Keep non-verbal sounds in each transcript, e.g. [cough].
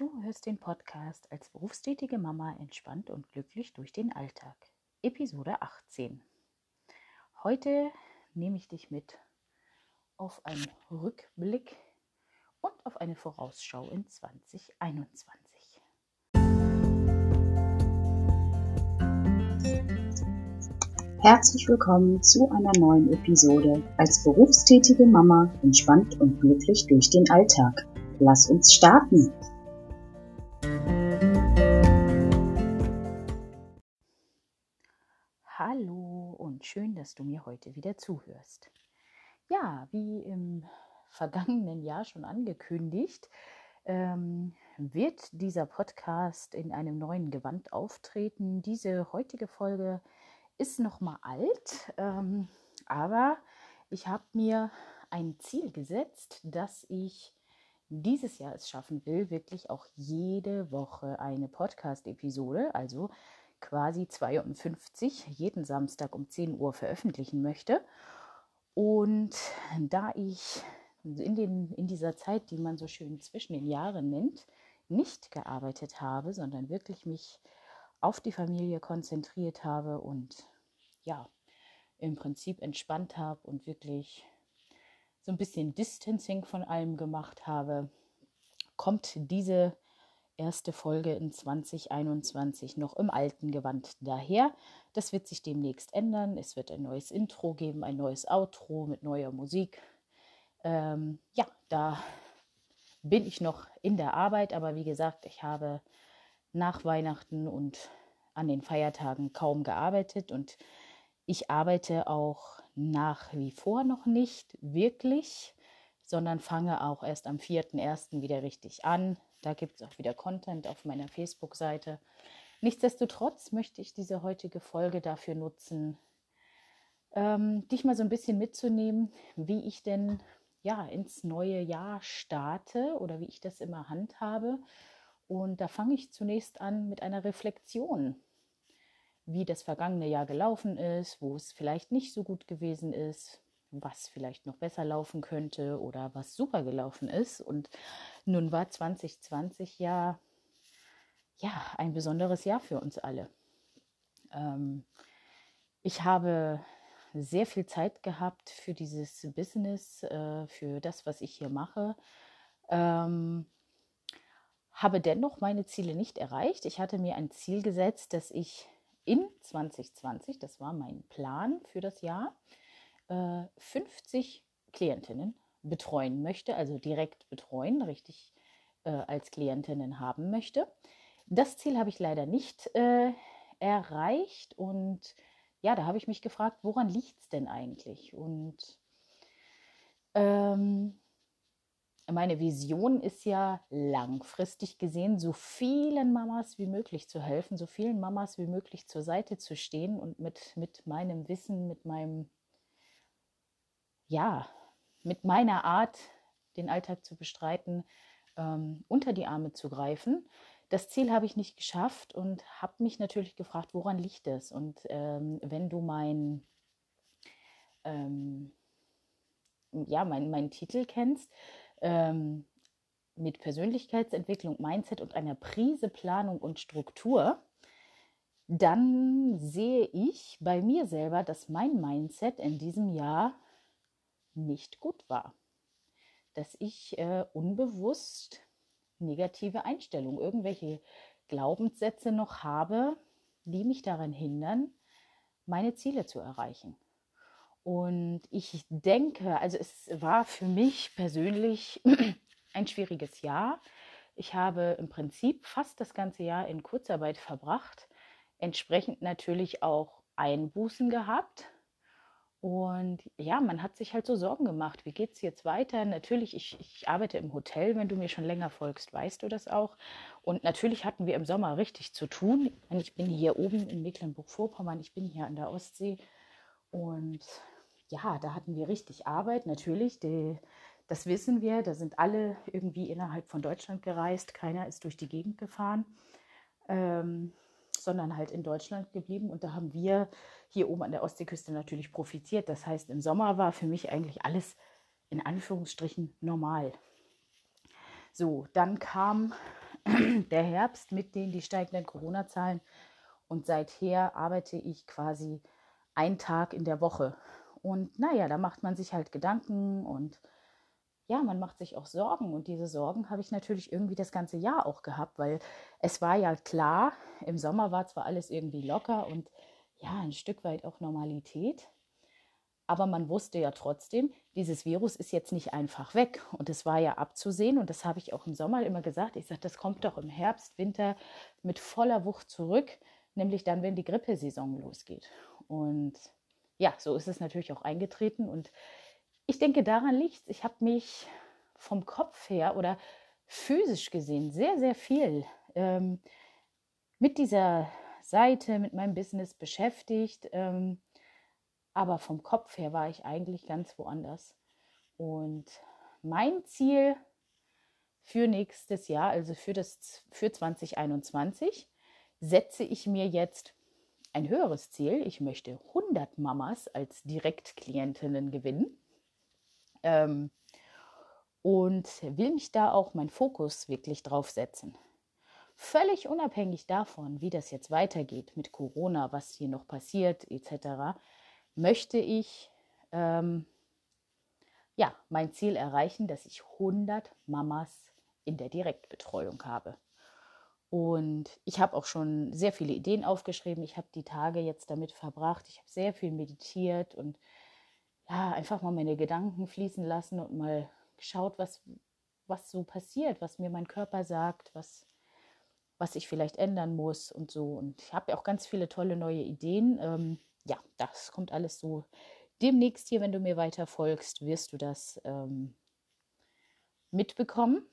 Du hörst den Podcast als berufstätige Mama entspannt und glücklich durch den Alltag. Episode 18. Heute nehme ich dich mit auf einen Rückblick und auf eine Vorausschau in 2021. Herzlich willkommen zu einer neuen Episode als berufstätige Mama entspannt und glücklich durch den Alltag. Lass uns starten! Schön, dass du mir heute wieder zuhörst. Ja, wie im [laughs] vergangenen Jahr schon angekündigt, ähm, wird dieser Podcast in einem neuen Gewand auftreten. Diese heutige Folge ist noch mal alt, ähm, aber ich habe mir ein Ziel gesetzt, dass ich dieses Jahr es schaffen will, wirklich auch jede Woche eine Podcast-Episode, also quasi 52, jeden Samstag um 10 Uhr veröffentlichen möchte. Und da ich in, den, in dieser Zeit, die man so schön zwischen den Jahren nennt, nicht gearbeitet habe, sondern wirklich mich auf die Familie konzentriert habe und ja, im Prinzip entspannt habe und wirklich so ein bisschen Distancing von allem gemacht habe, kommt diese erste Folge in 2021 noch im alten Gewand daher. Das wird sich demnächst ändern. Es wird ein neues Intro geben, ein neues Outro mit neuer Musik. Ähm, ja, da bin ich noch in der Arbeit, aber wie gesagt, ich habe nach Weihnachten und an den Feiertagen kaum gearbeitet und ich arbeite auch nach wie vor noch nicht wirklich, sondern fange auch erst am 4.1. wieder richtig an. Da gibt es auch wieder Content auf meiner Facebook-Seite. Nichtsdestotrotz möchte ich diese heutige Folge dafür nutzen, ähm, dich mal so ein bisschen mitzunehmen, wie ich denn ja ins neue Jahr starte oder wie ich das immer handhabe. Und da fange ich zunächst an mit einer Reflexion wie das vergangene Jahr gelaufen ist, wo es vielleicht nicht so gut gewesen ist, was vielleicht noch besser laufen könnte oder was super gelaufen ist. Und nun war 2020 ja, ja ein besonderes Jahr für uns alle. Ähm, ich habe sehr viel Zeit gehabt für dieses Business, äh, für das, was ich hier mache. Ähm, habe dennoch meine Ziele nicht erreicht. Ich hatte mir ein Ziel gesetzt, dass ich in 2020, das war mein Plan für das Jahr, 50 äh, Klientinnen betreuen möchte, also direkt betreuen, richtig äh, als Klientinnen haben möchte. Das Ziel habe ich leider nicht äh, erreicht und ja, da habe ich mich gefragt, woran liegt es denn eigentlich? Und ähm, meine Vision ist ja langfristig gesehen, so vielen Mamas wie möglich zu helfen, so vielen Mamas wie möglich zur Seite zu stehen und mit, mit meinem Wissen, mit meinem, ja, mit meiner Art, den Alltag zu bestreiten, ähm, unter die Arme zu greifen. Das Ziel habe ich nicht geschafft und habe mich natürlich gefragt, woran liegt es? Und ähm, wenn du mein, ähm, ja, mein, meinen Titel kennst, ähm, mit Persönlichkeitsentwicklung, Mindset und einer Prise Planung und Struktur, dann sehe ich bei mir selber, dass mein Mindset in diesem Jahr nicht gut war. Dass ich äh, unbewusst negative Einstellungen, irgendwelche Glaubenssätze noch habe, die mich daran hindern, meine Ziele zu erreichen. Und ich denke, also es war für mich persönlich [clears throat] ein schwieriges Jahr. Ich habe im Prinzip fast das ganze Jahr in Kurzarbeit verbracht, entsprechend natürlich auch Einbußen gehabt. Und ja, man hat sich halt so Sorgen gemacht. Wie geht es jetzt weiter? Natürlich, ich, ich arbeite im Hotel. Wenn du mir schon länger folgst, weißt du das auch. Und natürlich hatten wir im Sommer richtig zu tun. Ich bin hier oben in Mecklenburg-Vorpommern, ich bin hier an der Ostsee. Und ja, da hatten wir richtig Arbeit, natürlich. Die, das wissen wir. Da sind alle irgendwie innerhalb von Deutschland gereist. Keiner ist durch die Gegend gefahren, ähm, sondern halt in Deutschland geblieben. Und da haben wir hier oben an der Ostseeküste natürlich profitiert. Das heißt, im Sommer war für mich eigentlich alles in Anführungsstrichen normal. So, dann kam [clears throat] der Herbst mit den die steigenden Corona-Zahlen und seither arbeite ich quasi einen Tag in der Woche. Und naja, da macht man sich halt Gedanken und ja, man macht sich auch Sorgen. Und diese Sorgen habe ich natürlich irgendwie das ganze Jahr auch gehabt, weil es war ja klar, im Sommer war zwar alles irgendwie locker und ja, ein Stück weit auch Normalität. Aber man wusste ja trotzdem, dieses Virus ist jetzt nicht einfach weg. Und es war ja abzusehen. Und das habe ich auch im Sommer immer gesagt. Ich sage, das kommt doch im Herbst, Winter mit voller Wucht zurück. Nämlich dann, wenn die Grippesaison losgeht. Und ja, so ist es natürlich auch eingetreten. Und ich denke, daran liegt es. Ich habe mich vom Kopf her oder physisch gesehen sehr, sehr viel ähm, mit dieser Seite, mit meinem Business beschäftigt. Ähm, aber vom Kopf her war ich eigentlich ganz woanders. Und mein Ziel für nächstes Jahr, also für, das, für 2021, setze ich mir jetzt ein höheres Ziel. Ich möchte 100 Mamas als Direktklientinnen gewinnen ähm, und will mich da auch meinen Fokus wirklich drauf setzen. Völlig unabhängig davon, wie das jetzt weitergeht mit Corona, was hier noch passiert etc., möchte ich ähm, ja, mein Ziel erreichen, dass ich 100 Mamas in der Direktbetreuung habe. Und ich habe auch schon sehr viele Ideen aufgeschrieben. Ich habe die Tage jetzt damit verbracht. Ich habe sehr viel meditiert und ja, einfach mal meine Gedanken fließen lassen und mal geschaut, was, was so passiert, was mir mein Körper sagt, was, was ich vielleicht ändern muss und so. Und ich habe ja auch ganz viele tolle neue Ideen. Ähm, ja, das kommt alles so demnächst hier, wenn du mir weiter folgst, wirst du das ähm, mitbekommen.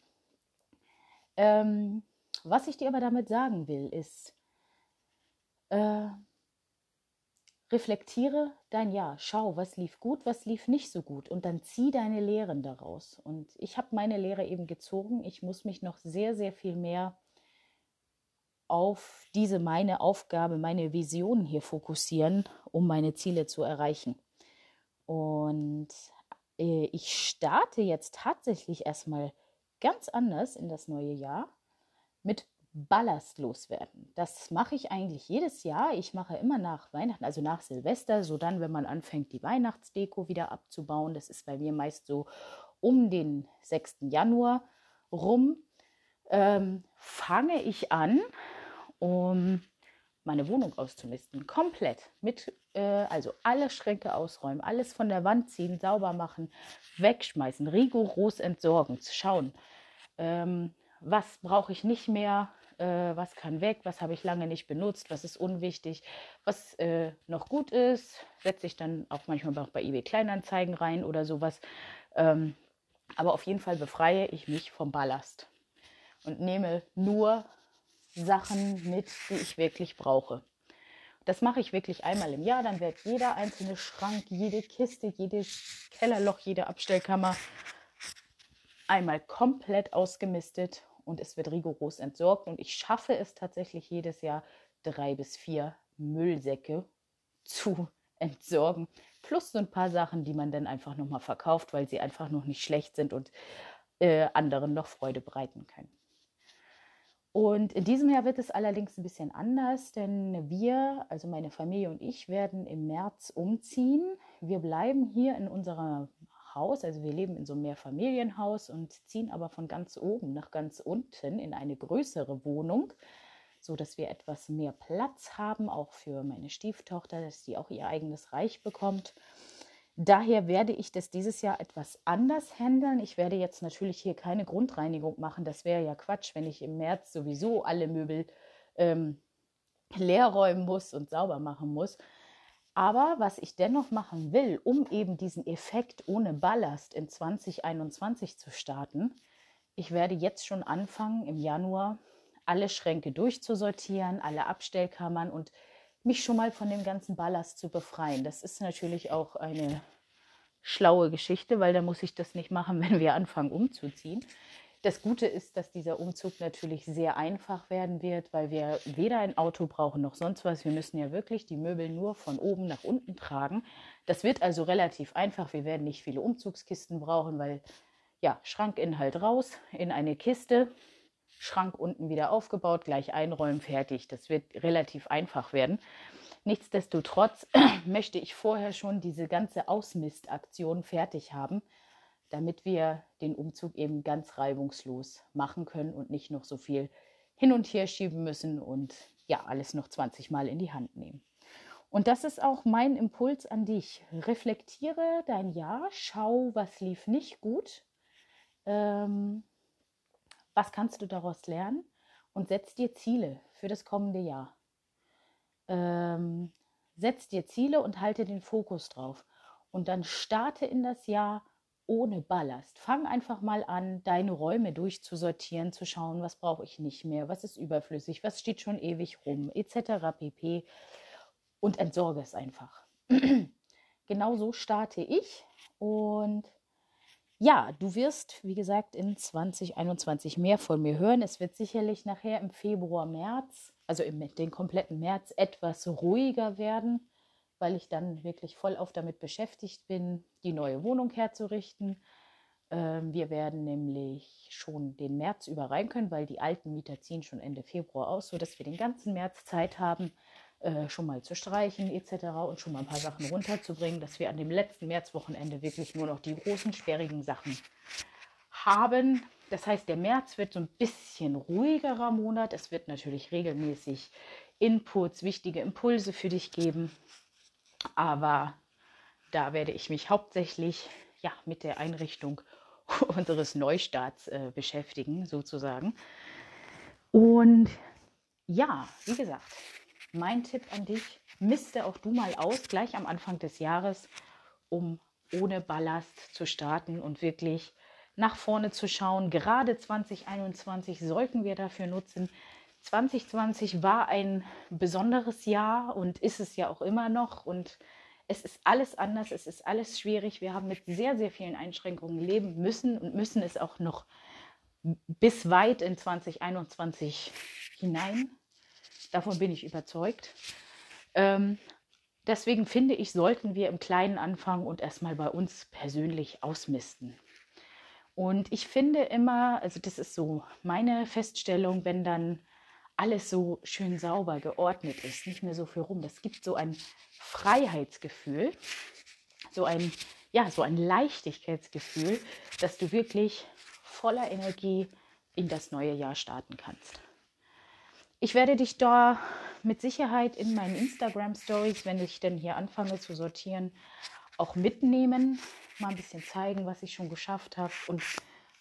Ähm, was ich dir aber damit sagen will, ist, äh, reflektiere dein Jahr, schau, was lief gut, was lief nicht so gut und dann zieh deine Lehren daraus. Und ich habe meine Lehre eben gezogen. Ich muss mich noch sehr, sehr viel mehr auf diese meine Aufgabe, meine Visionen hier fokussieren, um meine Ziele zu erreichen. Und äh, ich starte jetzt tatsächlich erstmal ganz anders in das neue Jahr mit Ballast loswerden. Das mache ich eigentlich jedes Jahr. Ich mache immer nach Weihnachten, also nach Silvester, so dann, wenn man anfängt, die Weihnachtsdeko wieder abzubauen. Das ist bei mir meist so um den 6. Januar rum. Ähm, fange ich an, um meine Wohnung auszumisten. Komplett. Mit, äh, also alle Schränke ausräumen, alles von der Wand ziehen, sauber machen, wegschmeißen, rigoros entsorgen, schauen. Ähm, was brauche ich nicht mehr, äh, was kann weg, was habe ich lange nicht benutzt, was ist unwichtig, was äh, noch gut ist, setze ich dann auch manchmal auch bei eBay Kleinanzeigen rein oder sowas. Ähm, aber auf jeden Fall befreie ich mich vom Ballast und nehme nur Sachen mit, die ich wirklich brauche. Das mache ich wirklich einmal im Jahr. Dann wird jeder einzelne Schrank, jede Kiste, jedes Kellerloch, jede Abstellkammer einmal komplett ausgemistet und es wird rigoros entsorgt. Und ich schaffe es tatsächlich jedes Jahr, drei bis vier Müllsäcke zu [laughs] entsorgen. Plus so ein paar Sachen, die man dann einfach nochmal verkauft, weil sie einfach noch nicht schlecht sind und äh, anderen noch Freude bereiten können. Und in diesem Jahr wird es allerdings ein bisschen anders, denn wir, also meine Familie und ich, werden im März umziehen. Wir bleiben hier in unserer Haus. Also wir leben in so einem Mehrfamilienhaus und ziehen aber von ganz oben nach ganz unten in eine größere Wohnung, so dass wir etwas mehr Platz haben, auch für meine Stieftochter, dass sie auch ihr eigenes Reich bekommt. Daher werde ich das dieses Jahr etwas anders handeln. Ich werde jetzt natürlich hier keine Grundreinigung machen. Das wäre ja Quatsch, wenn ich im März sowieso alle Möbel ähm, leer räumen muss und sauber machen muss. Aber was ich dennoch machen will, um eben diesen Effekt ohne Ballast in 2021 zu starten, ich werde jetzt schon anfangen, im Januar alle Schränke durchzusortieren, alle Abstellkammern und mich schon mal von dem ganzen Ballast zu befreien. Das ist natürlich auch eine schlaue Geschichte, weil da muss ich das nicht machen, [laughs] wenn wir anfangen umzuziehen. Das Gute ist, dass dieser Umzug natürlich sehr einfach werden wird, weil wir weder ein Auto brauchen noch sonst was. Wir müssen ja wirklich die Möbel nur von oben nach unten tragen. Das wird also relativ einfach. Wir werden nicht viele Umzugskisten brauchen, weil ja, Schrankinhalt raus in eine Kiste Schrank unten wieder aufgebaut, gleich einräumen, fertig. Das wird relativ einfach werden. Nichtsdestotrotz [clears throat] möchte ich vorher schon diese ganze Ausmistaktion fertig haben, damit wir den Umzug eben ganz reibungslos machen können und nicht noch so viel hin und her schieben müssen und ja, alles noch 20 Mal in die Hand nehmen. Und das ist auch mein Impuls an dich. Reflektiere dein Jahr, schau, was lief nicht gut, ähm, was kannst du daraus lernen und setz dir Ziele für das kommende Jahr. Ähm, setz dir Ziele und halte den Fokus drauf. Und dann starte in das Jahr ohne Ballast. Fang einfach mal an, deine Räume durchzusortieren, zu schauen, was brauche ich nicht mehr, was ist überflüssig, was steht schon ewig rum, etc. pp. Und entsorge es einfach. [clears throat] genau so starte ich. Und ja, du wirst, wie gesagt, in 2021 mehr von mir hören. Es wird sicherlich nachher im Februar, März, also im den kompletten März, etwas ruhiger werden weil ich dann wirklich voll auf damit beschäftigt bin, die neue Wohnung herzurichten. Ähm, wir werden nämlich schon den März über rein können, weil die alten Mieter ziehen schon Ende Februar aus, sodass wir den ganzen März Zeit haben, äh, schon mal zu streichen etc. und schon mal ein paar Sachen runterzubringen, dass wir an dem letzten Märzwochenende wirklich nur noch die großen, sperrigen Sachen haben. Das heißt, der März wird so ein bisschen ruhigerer Monat. Es wird natürlich regelmäßig Inputs, wichtige Impulse für dich geben. Aber da werde ich mich hauptsächlich ja, mit der Einrichtung [laughs] unseres Neustarts äh, beschäftigen, sozusagen. Und ja, wie gesagt, mein Tipp an dich, miste auch du mal aus, gleich am Anfang des Jahres, um ohne Ballast zu starten und wirklich nach vorne zu schauen. Gerade 2021 sollten wir dafür nutzen, 2020 war ein besonderes Jahr und ist es ja auch immer noch. Und es ist alles anders, es ist alles schwierig. Wir haben mit sehr, sehr vielen Einschränkungen leben müssen und müssen es auch noch bis weit in 2021 hinein. Davon bin ich überzeugt. Ähm, deswegen finde ich, sollten wir im Kleinen anfangen und erstmal bei uns persönlich ausmisten. Und ich finde immer, also das ist so meine Feststellung, wenn dann alles so schön sauber geordnet ist, nicht mehr so viel rum. Das gibt so ein Freiheitsgefühl, so ein, ja, so ein Leichtigkeitsgefühl, dass du wirklich voller Energie in das neue Jahr starten kannst. Ich werde dich da mit Sicherheit in meinen Instagram Stories, wenn ich denn hier anfange zu sortieren, auch mitnehmen, mal ein bisschen zeigen, was ich schon geschafft habe und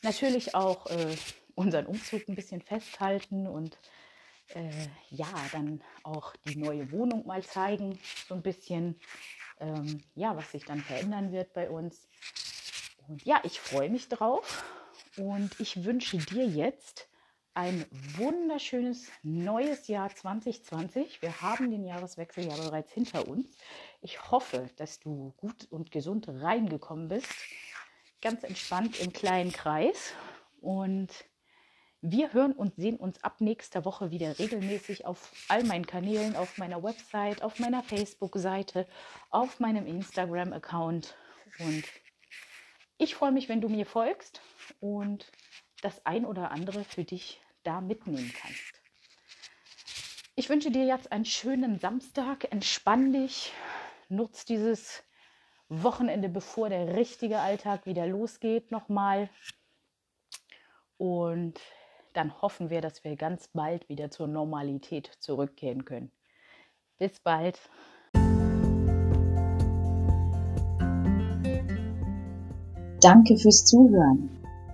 natürlich auch äh, unseren Umzug ein bisschen festhalten und äh, ja, dann auch die neue Wohnung mal zeigen, so ein bisschen, ähm, ja, was sich dann verändern wird bei uns. Und ja, ich freue mich drauf und ich wünsche dir jetzt ein wunderschönes neues Jahr 2020. Wir haben den Jahreswechsel ja bereits hinter uns. Ich hoffe, dass du gut und gesund reingekommen bist. Ganz entspannt im kleinen Kreis. Und wir hören und sehen uns ab nächster Woche wieder regelmäßig auf all meinen Kanälen, auf meiner Website, auf meiner Facebook-Seite, auf meinem Instagram-Account. Und ich freue mich, wenn du mir folgst und das ein oder andere für dich da mitnehmen kannst. Ich wünsche dir jetzt einen schönen Samstag. Entspann dich. Nutz dieses Wochenende, bevor der richtige Alltag wieder losgeht, nochmal. Und dann hoffen wir, dass wir ganz bald wieder zur Normalität zurückkehren können. Bis bald. Danke fürs Zuhören.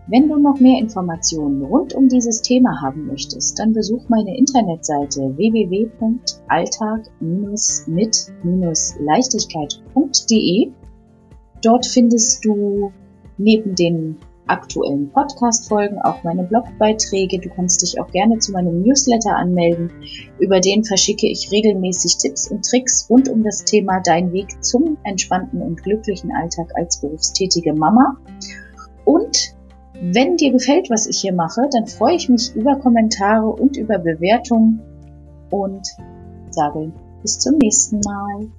Wenn du noch mehr Informationen rund um dieses Thema haben möchtest, dann besuch meine Internetseite www.alltag-mit-leichtigkeit.de. Dort findest du neben den aktuellen Podcast-Folgen, auch meine Blogbeiträge. Du kannst dich auch gerne zu meinem Newsletter anmelden. Über den verschicke ich regelmäßig Tipps und Tricks rund um das Thema Dein Weg zum entspannten und glücklichen Alltag als berufstätige Mama. Und wenn dir gefällt, was ich hier mache, dann freue ich mich über Kommentare und über Bewertungen und sage bis zum nächsten Mal.